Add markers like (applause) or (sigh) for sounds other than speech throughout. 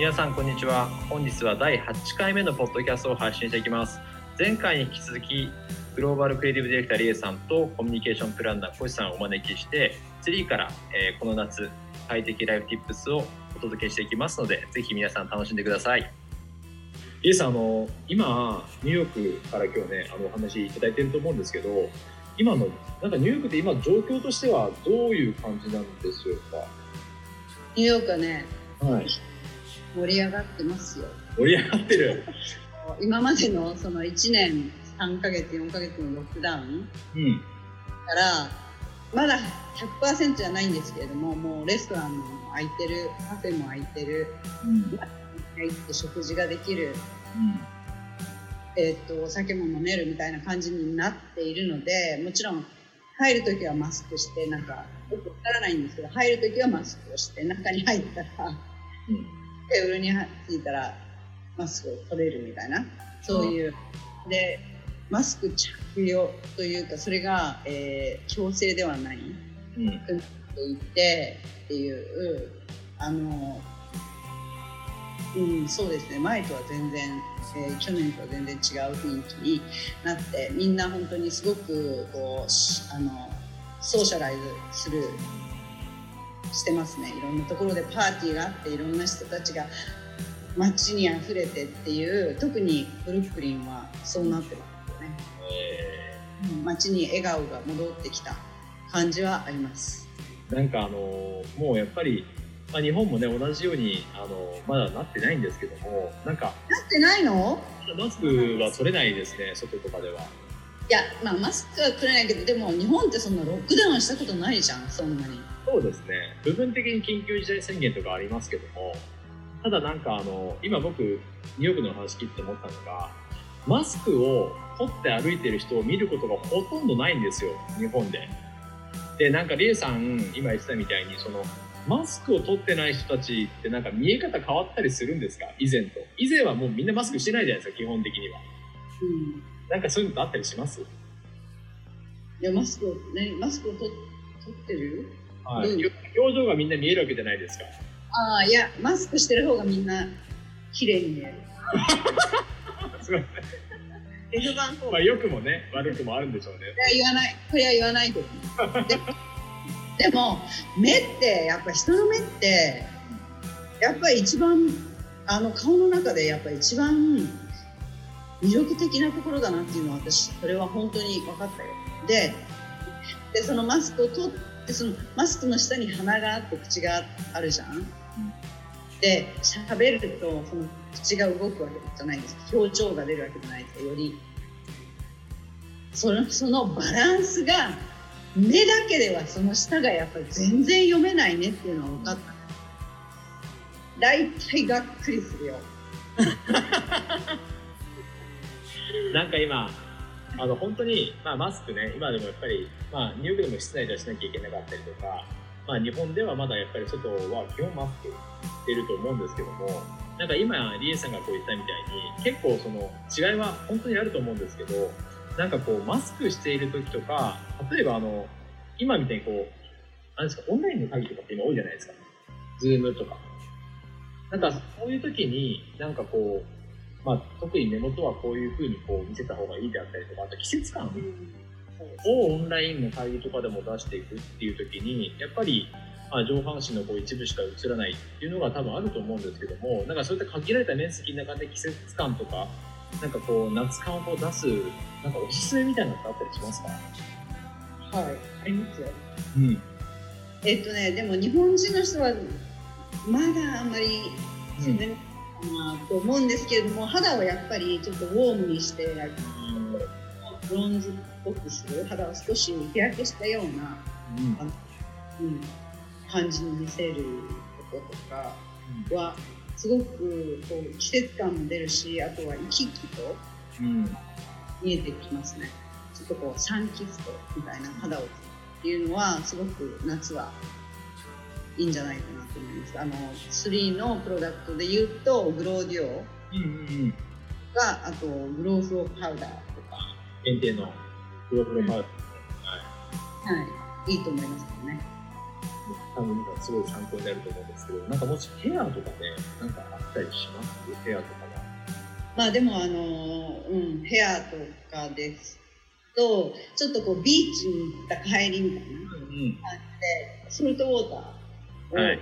皆さんこんにちは。本日は第8回目のポッドキャストを配信していきます。前回に引き続きグローバルクリエイティブディレクターリエさんとコミュニケーションプランナーコシさんをお招きしてツリーから、えー、この夏快適ライフティップスをお届けしていきますのでぜひ皆さん楽しんでください。リエさんあの今ニューヨークから今日ねあのお話いただいてると思うんですけど今のなんかニューヨークって今状況としてはどういう感じなんでしょうか？ニューヨークはね、はい、盛り上がってますよ。盛り上がってる。(laughs) 今までのその1年3か月4か月のロックダウン、うん、からまだ100%じゃないんですけれどももうレストランも開いてるカフェも開いてる、うん、入って食事ができる、うん。えー、っとお酒も飲めるみたいな感じになっているのでもちろん入る時はマスクしてなんかよくわからないんですけど入る時はマスクをして中に入ったら、うん、テーブルに着いたらマスクを取れるみたいな。そういう、でマスク着用というかそれが、えー、強制ではない、うん、と言ってっていう。あのうん、そうですね。前とは全然、えー、去年とは全然違う雰囲気になってみんな本当にすごくこうあのソーシャライズするしてますね。いろんなところでパーティーがあっていろんな人たちが街にあふれてっていう特にブルックリンはそうなってますよね、えー、街に笑顔が戻ってきた感じはあります。なんかあのもうやっぱりまあ、日本もね同じようにあのまだなってないんですけどもなんかなってないの？マスクは取れないですね外とかでは。いや、まあ、マスクは取れないけどでも日本ってそんなロックダウンしたことないじゃんそんなに。そうですね。部分的に緊急事態宣言とかありますけどもただなんかあの今僕ニューヨークの話聞いて思ったのがマスクを取って歩いてる人を見ることがほとんどないんですよ日本で。でなんかリエさん今言ってたみたいにそのマスクを取ってない人たちってなんか見え方変わったりするんですか？以前と。以前はもうみんなマスクしてないじゃないですか基本的には、うん、なんかそういうのあったりします？いやマスクをねマスクを取ってるはい、表情がみんな見えるわけじゃないですか。ああいやマスクしてる方がみんな綺麗に見える。(laughs) すごい。F 版まあ良くもね悪くもあるんでしょうね。いや言わない。これは言わないけど、でも目ってやっぱ人の目ってやっぱり一番あの顔の中でやっぱり一番魅力的なところだなっていうのは私それは本当に分かったよ。ででそのマスクを取ってそのマスクの下に鼻があって口があるじゃん、で喋るとその口が動くわけじゃないです。か表情が出るわけじゃないですかより。そのそのバランスが目だけではその下がやっぱり全然読めないねっていうのは分かった。大体がっくりするよ (laughs) なんか今あの本当に、まあ、マスクね今でもやっぱり、まあ、ニューヨークでも室内ではしなきゃいけなかったりとか、まあ、日本ではまだやっぱり外は基本マスクしてると思うんですけどもなんか今リエさんがこう言ったみたいに結構その違いは本当にあると思うんですけどなんかこうマスクしている時とか例えばあの今みたいにこうなんですかオンラインの会議とかって今多いじゃないですか。ズームとか。なんかそういう時になんかこう、まあ、特に目元はこういうふうにこう見せた方がいいであったりとかあと季節感をオンラインの会議とかでも出していくっていう時にやっぱりまあ、上半身のこう一部しか映らないっていうのが多分あると思うんですけどもなんかそういった限られた面積の中で季節感とかなんかこう夏感を出すなんかおすすめみたいなのってあったりしますか？はい。ありますよ、うん、えっとねでも日本人の人はまだあんまり自然かなと思うんですけれども、うん、肌をやっぱりちょっとウォームにして、うん、ブロンズっぽくする肌を少し日焼けしたような、うん。うん、感じに見せることとかは、すごくこう季節感も出るしあとは生き生きと見えてきますね、ちょっとこうサンキストみたいな肌をっていうのはすごく夏はいいんじゃないかなと思います。あの3のプロダクトで言うとグローディオ。が、あとグローフローパウダーとか。限定のグローフローパウダー、うん、はい、はい、いいと思いますけどね。多分なんかすごい参考になると思うんですけど、なんかもしヘアとかね、なんかあったりします？ヘアとかが。まあでもあの、うん、ヘアとかですと、ちょっとこうビーチに行った帰りみたいなうん。感じで、ソルトウォーターを、はい。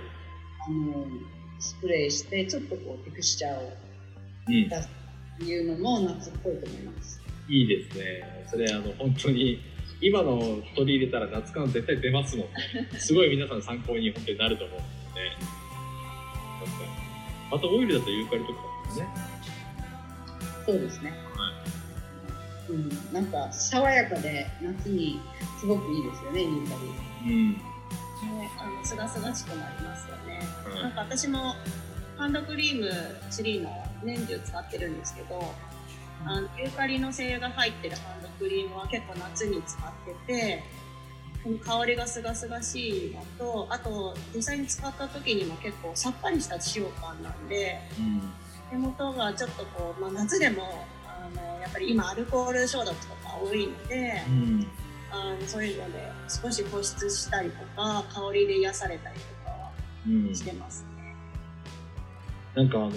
あのスプレーして、ちょっとこうテクスチャーをうん。出すっていうのも夏っぽいと思います。いいですね。それ、あの、本当に、今の取り入れたら夏感絶対出ますもんね。(laughs) すごい皆さん参考に本当になると思うんで、ね。なんか、あとオイルだとユーカリとかですね。そうですね。うん、なんか爽やかで夏にすごくいいですよね、ユーカリ。うん。ね、あのすがすがしくなりますよね。はいなんか私もハンドクリーム3の年中使ってるんですけど、あのユーカリの精油が入ってるハンドクリームは結構夏に使ってて、この香りがすがすがしいのと、あと実際に使った時にも結構さっぱりした使用感なんで、うん。手元がちょっとこう、まあ、夏でもあのやっぱり今アルコール消毒とか多いので、うん。あのそういうので少し保湿したりとか香りで癒されたりとかはうん。してますね。なんかあの、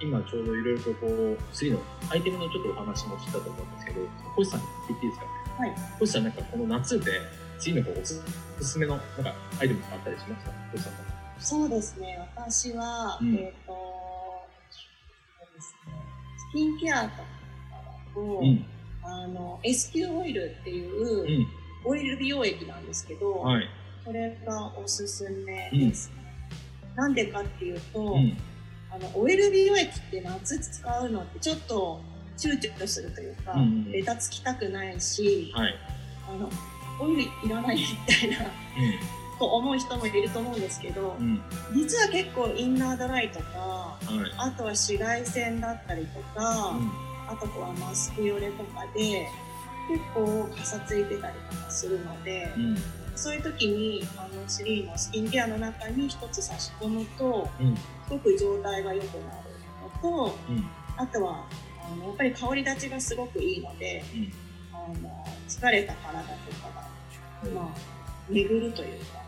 今ちょうどいろいろとこう、3のアイテムのちょっとお話もしたと思うんですけど、星さんに言っていいですか？はい。星さんなんかこの夏で、次のこうおすおすすめのなんかアイテムとかあったりしました星さんそうですね。私は、うんえっ、とそうですね。スキンケアとかだと、うん。あの SQ オイルっていううん。オイル美容液なんですけど、はい。これがおすすめですね。なんでかっていうと、うん。あのオイル美容液って夏使うのってちょっと躊躇するというか、うんうんベタつきたくないし、はい。あのオイルいらないみたいなと思う人もいると思うんですけどうん。うん。実は結構インナードライとかはい。あとは紫外線だったりとか、あとはマスクよれとかで結構かさついてたりとかするので、うん。そういう時にあの3のスキンケアの中に一つ差し込むとうん。すごく状態が良くなるのとうん。あとはあのやっぱり香り立ちがすごくいいので、うんあの疲れた体とかうんが、まあ、巡るというか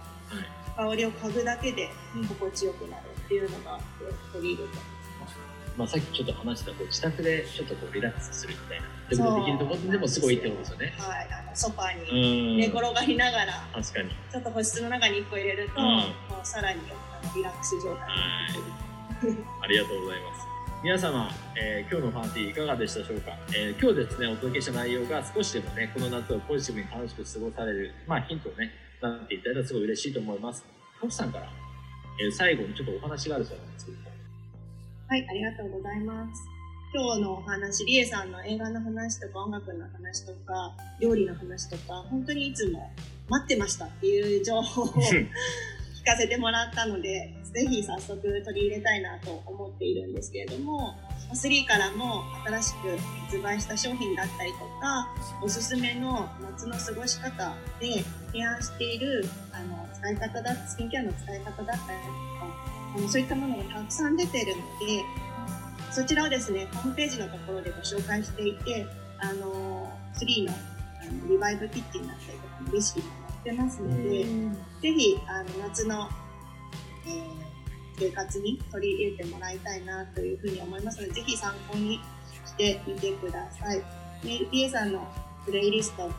はい。香りを嗅ぐだけでうん心地よくなるっていうのが取り入れてまあさっきちょっと話したこう自宅でちょっとこうリラックスするみたいな。ってことできるところでもすごいいいってことですよね。はい、あのソファうにん。寝転がりながら、確かに。ちょっと保湿の中に1個入れると、うんもうさらにリラックス状態になる。ありがとうございます。皆様、えー今日のパーティーいかがでしたでしょうか、えー今日ですね、お届けした内容が少しでもね、この夏をポジティブに楽しく過ごされる、まあヒントをね、なっていただいたらすごい嬉しいと思います。星さんから、えー最後にちょっとお話があるそうなんですけど。はい、ありがとうございます。今日のお話、リエさんの映画の話とか音楽の話とか、料理の話とか、本当にいつも待ってましたっていう情報を聞かせてもらったので、ぜひ早速取り入れたいなと思っているんですけれども、3からも新しく発売した商品だったりとか、おすすめの夏の過ごし方で提案しているあの使い方だ、スキンケアの使い方だったりとか、あのそういったものがたくさん出ているので、そちらをですね、ホームページのところでご紹介していて、あの、3のあのリバイブキッチンだったりとかのレシピも載ってますので、ぜひあの夏の、えー生活に取り入れてもらいたいなというふうに思いますので、ぜひ参考にしてみてください。で、リエさんのプレイリストも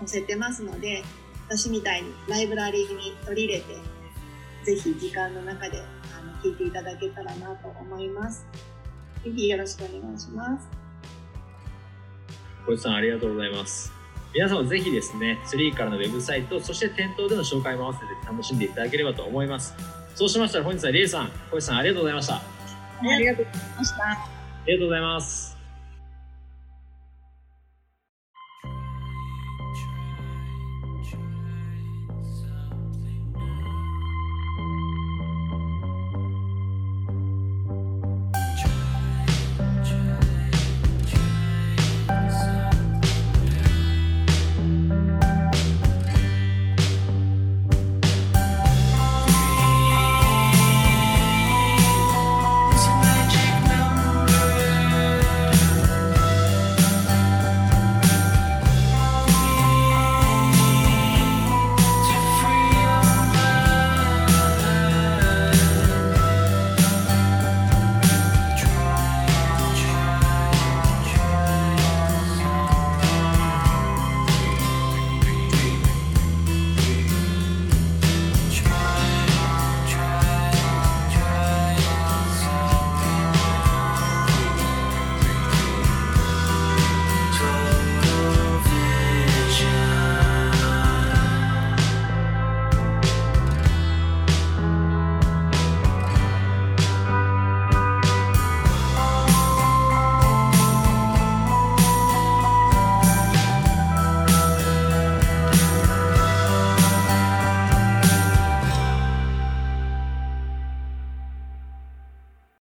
載せてますので、私みたいにライブラリーに取り入れて、ぜひ時間の中であの聞いていただけたらなと思います。ぜひよろしくお願いします。小石さんありがとうございます。皆様ぜひですね、3からのウェブサイト、そして店頭での紹介も合わせて楽しんでいただければと思います。そうしましたら本日はリエさん、小石さんありがとうございました。あありがとうございました。りがとうございます。